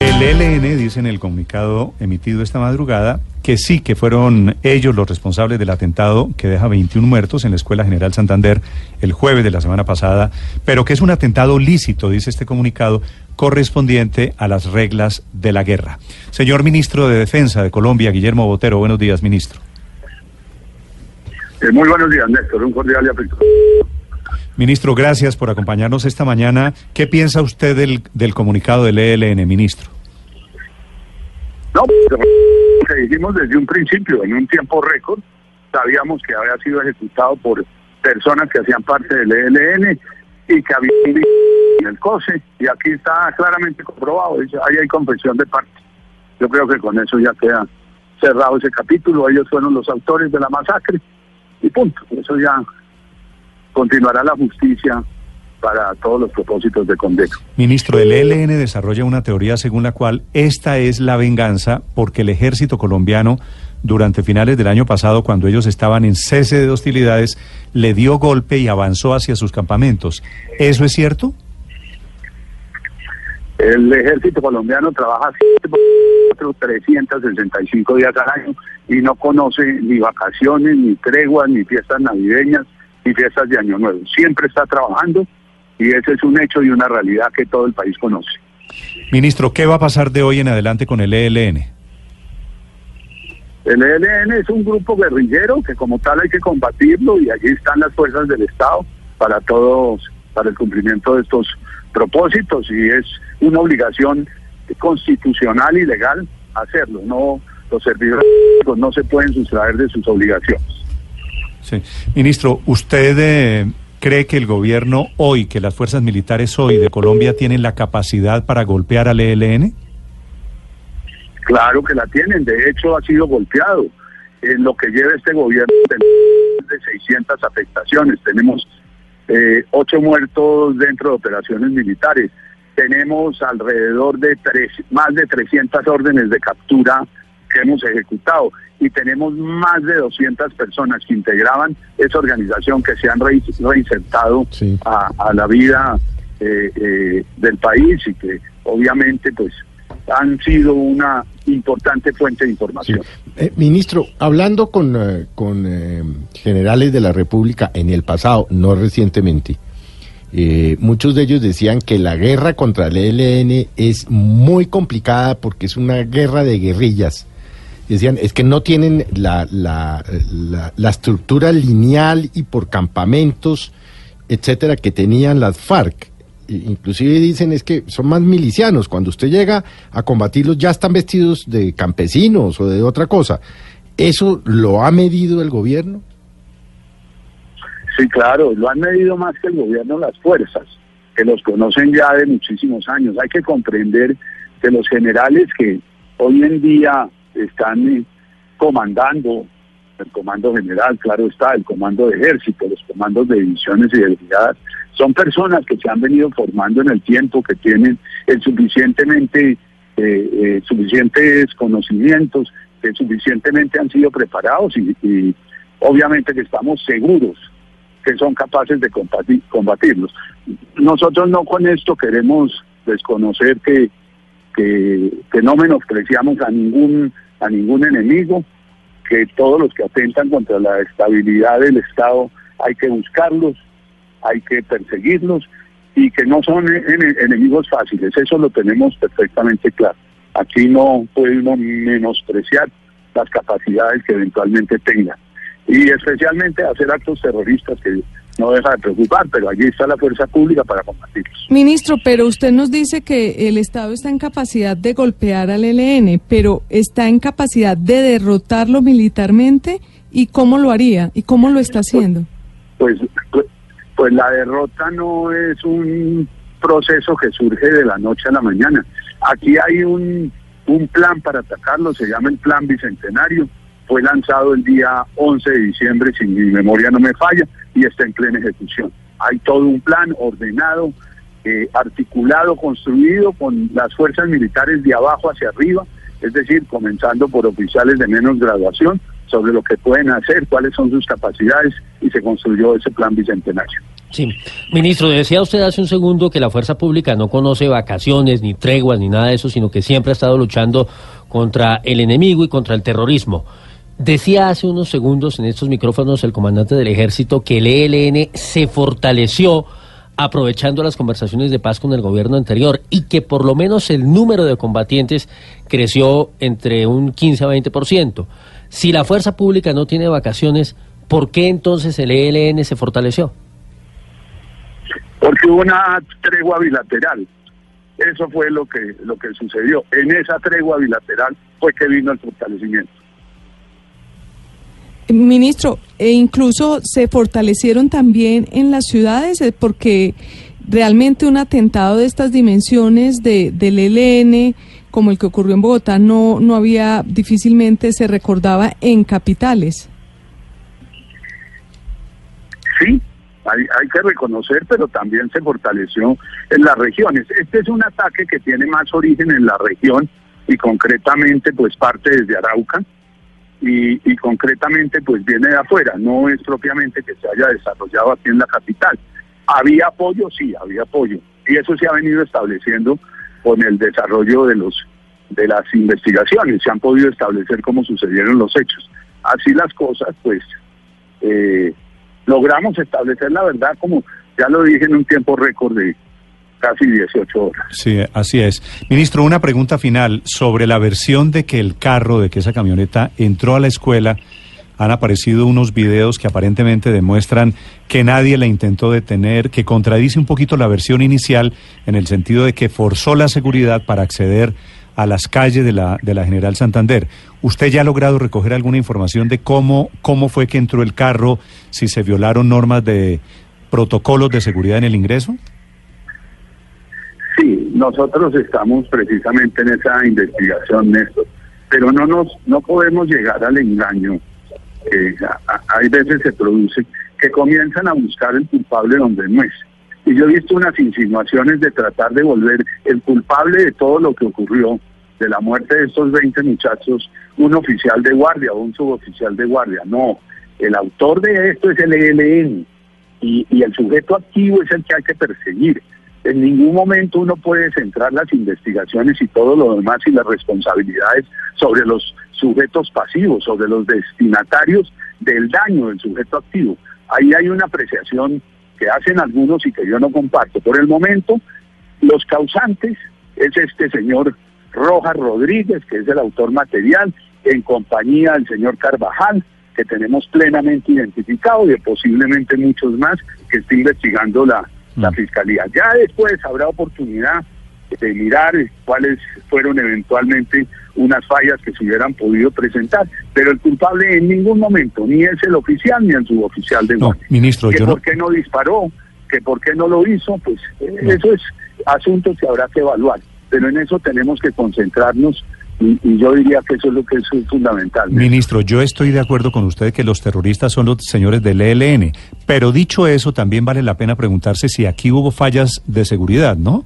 El ELN dice en el comunicado emitido esta madrugada que sí, que fueron ellos los responsables del atentado que deja 21 muertos en la Escuela General Santander el jueves de la semana pasada, pero que es un atentado lícito, dice este comunicado, correspondiente a las reglas de la guerra. Señor ministro de Defensa de Colombia, Guillermo Botero, buenos días, ministro. Eh, muy buenos días, Néstor. Un cordial y afectuoso. Ministro, gracias por acompañarnos esta mañana. ¿Qué piensa usted del, del comunicado del ELN, ministro? No, lo que dijimos desde un principio, en un tiempo récord, sabíamos que había sido ejecutado por personas que hacían parte del ELN y que había en el COSE, y aquí está claramente comprobado, ahí hay confesión de parte. Yo creo que con eso ya queda cerrado ese capítulo, ellos fueron los autores de la masacre, y punto, eso ya continuará la justicia para todos los propósitos de condena. Ministro, el ELN desarrolla una teoría según la cual esta es la venganza porque el ejército colombiano durante finales del año pasado, cuando ellos estaban en cese de hostilidades, le dio golpe y avanzó hacia sus campamentos. ¿Eso es cierto? El ejército colombiano trabaja 365 días al año y no conoce ni vacaciones, ni treguas, ni fiestas navideñas, ni fiestas de Año Nuevo. Siempre está trabajando y ese es un hecho y una realidad que todo el país conoce. Ministro, ¿qué va a pasar de hoy en adelante con el ELN? El ELN es un grupo guerrillero que como tal hay que combatirlo y allí están las fuerzas del Estado para todos, para el cumplimiento de estos propósitos y es una obligación constitucional y legal hacerlo. No, los servidores públicos no se pueden sustraer de sus obligaciones. Sí. Ministro, ¿usted eh, cree que el gobierno hoy, que las fuerzas militares hoy de Colombia tienen la capacidad para golpear al ELN? Claro que la tienen, de hecho ha sido golpeado. En lo que lleva este gobierno de 600 afectaciones, tenemos eh, ocho muertos dentro de operaciones militares, tenemos alrededor de tres, más de 300 órdenes de captura que hemos ejecutado y tenemos más de 200 personas que integraban esa organización que se han reinsertado Sí. a, a la vida eh, eh, del país y que obviamente pues han sido una importante fuente de Sí. información. Eh, ministro, hablando con, eh, con eh, generales de la República en el pasado, no recientemente, eh, muchos de ellos decían que la guerra contra el ELN es muy complicada porque es una guerra de guerrillas. Decían, es que no tienen la, la, la, la estructura lineal y por campamentos, etcétera, que tenían las FARC. I- Inclusive dicen es que son más milicianos. Cuando usted llega a combatirlos ya están vestidos de campesinos o de otra cosa. ¿Eso lo ha medido el gobierno? Sí, claro, lo han medido más que el gobierno las fuerzas, que los conocen ya de muchísimos años. Hay que comprender que los generales que hoy en día están eh, comandando, el comando general, claro está, el comando de ejército, los comandos de divisiones y de brigadas, son personas que se han venido formando en el tiempo, que tienen el suficientemente eh, eh, suficientes conocimientos, que suficientemente han sido preparados y, obviamente que estamos seguros que son capaces de combati- combatirlos. Nosotros no con esto queremos desconocer que, que no menospreciamos a ningún, a ningún enemigo, que todos los que atentan contra la estabilidad del Estado hay que buscarlos, hay que perseguirlos y que no son en- enemigos fáciles, eso lo tenemos perfectamente claro. Aquí no uno menospreciar las capacidades que eventualmente tengan y especialmente hacer actos terroristas que no deja de preocupar, pero allí está la fuerza pública para combatirlos. Ministro, pero usted nos dice que el Estado está en capacidad de golpear al ELN, pero está en capacidad de derrotarlo militarmente y cómo lo haría y cómo lo está haciendo. Pues, pues, pues la derrota no es un proceso que surge de la noche a la mañana. Aquí hay un, un plan para atacarlo, se llama el Plan Bicentenario, fue lanzado el día 11 de diciembre, si mi memoria no me falla, y está en plena ejecución. Hay todo un plan ordenado, eh, articulado, construido con las fuerzas militares de abajo hacia arriba, es decir, comenzando por oficiales de menos graduación, sobre lo que pueden hacer, cuáles son sus capacidades, y se construyó ese plan bicentenario. Sí, ministro, decía usted hace un segundo que la fuerza pública no conoce vacaciones, ni treguas, ni nada de eso, sino que siempre ha estado luchando contra el enemigo y contra el terrorismo. Decía hace unos segundos en estos micrófonos el comandante del ejército que el ELN se fortaleció aprovechando las conversaciones de paz con el gobierno anterior y que por lo menos el número de combatientes creció entre un 15 a 20%. Si la fuerza pública no tiene vacaciones, ¿por qué entonces el ELN se fortaleció? Porque hubo una tregua bilateral. Eso fue lo que, lo que sucedió. En esa tregua bilateral fue que vino el fortalecimiento. Ministro, e incluso se fortalecieron también en las ciudades eh, porque realmente un atentado de estas dimensiones de, del ELN, como el que ocurrió en Bogotá, no, no había, difícilmente se recordaba en capitales. Sí, hay, hay que reconocer, pero también se fortaleció en las regiones. Este es un ataque que tiene más origen en la región y concretamente pues parte desde Arauca y, concretamente pues viene de afuera, no es propiamente que se haya desarrollado aquí en la capital. ¿Había apoyo? Sí, había apoyo. Y eso se ha venido estableciendo con el desarrollo de los de las investigaciones, se han podido establecer cómo sucedieron los hechos. Así las cosas, pues eh, logramos establecer la verdad como ya lo dije en un tiempo récord de casi 18 horas. Sí, así es. Ministro, una pregunta final sobre la versión de que el carro, de que esa camioneta entró a la escuela. Han aparecido unos videos que aparentemente demuestran que nadie la intentó detener, que contradice un poquito la versión inicial en el sentido de que forzó la seguridad para acceder a las calles de la, de la General Santander. ¿Usted ya ha logrado recoger alguna información de cómo, cómo fue que entró el carro, si se violaron normas de protocolos de seguridad en el ingreso? Sí, nosotros estamos precisamente en esa investigación, Néstor, pero no nos no podemos llegar al engaño. hay veces se produce que comienzan a buscar el culpable donde no es. Y yo he visto unas insinuaciones de tratar de volver el culpable de todo lo que ocurrió, de la muerte de estos 20 muchachos, un oficial de guardia o un suboficial de guardia. No, el autor de esto es el ELN y el sujeto activo es el que hay que perseguir en ningún momento uno puede centrar las investigaciones y todo lo demás y las responsabilidades sobre los sujetos pasivos, sobre los destinatarios del daño del sujeto activo. Ahí hay una apreciación que hacen algunos y que yo no comparto. Por el momento, los causantes es este señor Rojas Rodríguez, que es el autor material, en compañía del señor Carvajal, que tenemos plenamente identificado, y posiblemente muchos más que está investigando la la mm. Fiscalía. Ya después habrá oportunidad de mirar cuáles fueron eventualmente unas fallas que se hubieran podido presentar, pero el culpable en ningún momento, ni es el oficial ni el suboficial de no, ministro, que yo por qué no disparó, que por qué no lo hizo, pues eh, eso es asunto que habrá que evaluar, pero en eso tenemos que concentrarnos y, yo diría que eso es lo que es fundamental. Ministro, yo estoy de acuerdo con usted que los terroristas son los señores del ELN, pero dicho eso, también vale la pena preguntarse si aquí hubo fallas de seguridad, ¿no?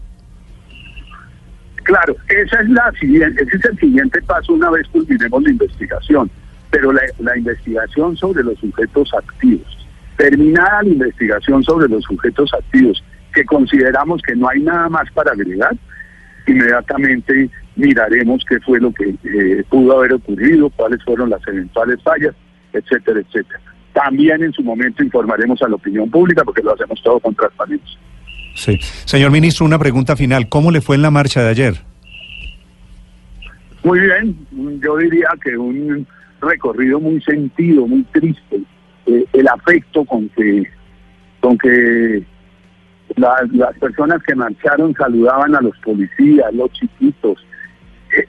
Claro, esa es la siguiente, ese es el siguiente paso una vez culminemos la investigación, pero la, la investigación sobre los sujetos activos, terminada la investigación sobre los sujetos activos, que consideramos que no hay nada más para agregar, inmediatamente miraremos qué fue lo que eh, pudo haber ocurrido, cuáles fueron las eventuales fallas, etcétera, etcétera. También en su momento informaremos a la opinión pública porque lo hacemos todo con transparencia. Sí. Señor ministro, una pregunta final. ¿Cómo le fue en la marcha de ayer? Muy bien. Yo diría que un recorrido muy sentido, muy triste. Eh, el afecto con que, con que las personas que marcharon saludaban a los policías, los chiquitos,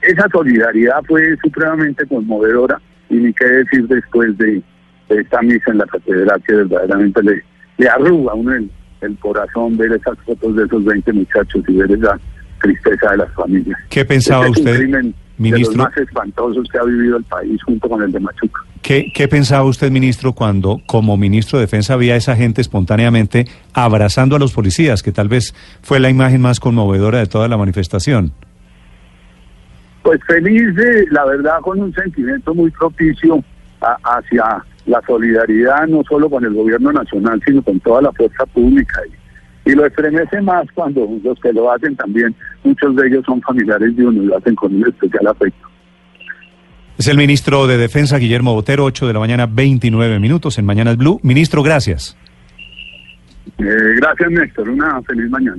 esa solidaridad fue supremamente conmovedora y ni qué decir después de, esta misa en la catedral que verdaderamente le, le arruga uno el, el corazón ver esas fotos de esos 20 muchachos y ver esa tristeza de las familias. ¿Qué pensaba Este usted, crimen ministro? De los más espantosos que ha vivido el país junto con el de Machuca. ¿Qué, ¿Qué pensaba usted, ministro, cuando como ministro de Defensa había esa gente espontáneamente abrazando a los policías, que tal vez fue la imagen más conmovedora de toda la manifestación? Pues feliz, de, la verdad, con un sentimiento muy propicio a- hacia la solidaridad, no solo con el gobierno nacional, sino con toda la fuerza pública. Y, y lo estremece más cuando los que lo hacen también, muchos de ellos son familiares de uno y lo hacen con un especial afecto. Es el ministro de Defensa, Guillermo Botero, 8 de la mañana, 29 minutos en Mañanas Blue. Ministro, gracias. Eh, gracias, Néstor. Una feliz mañana.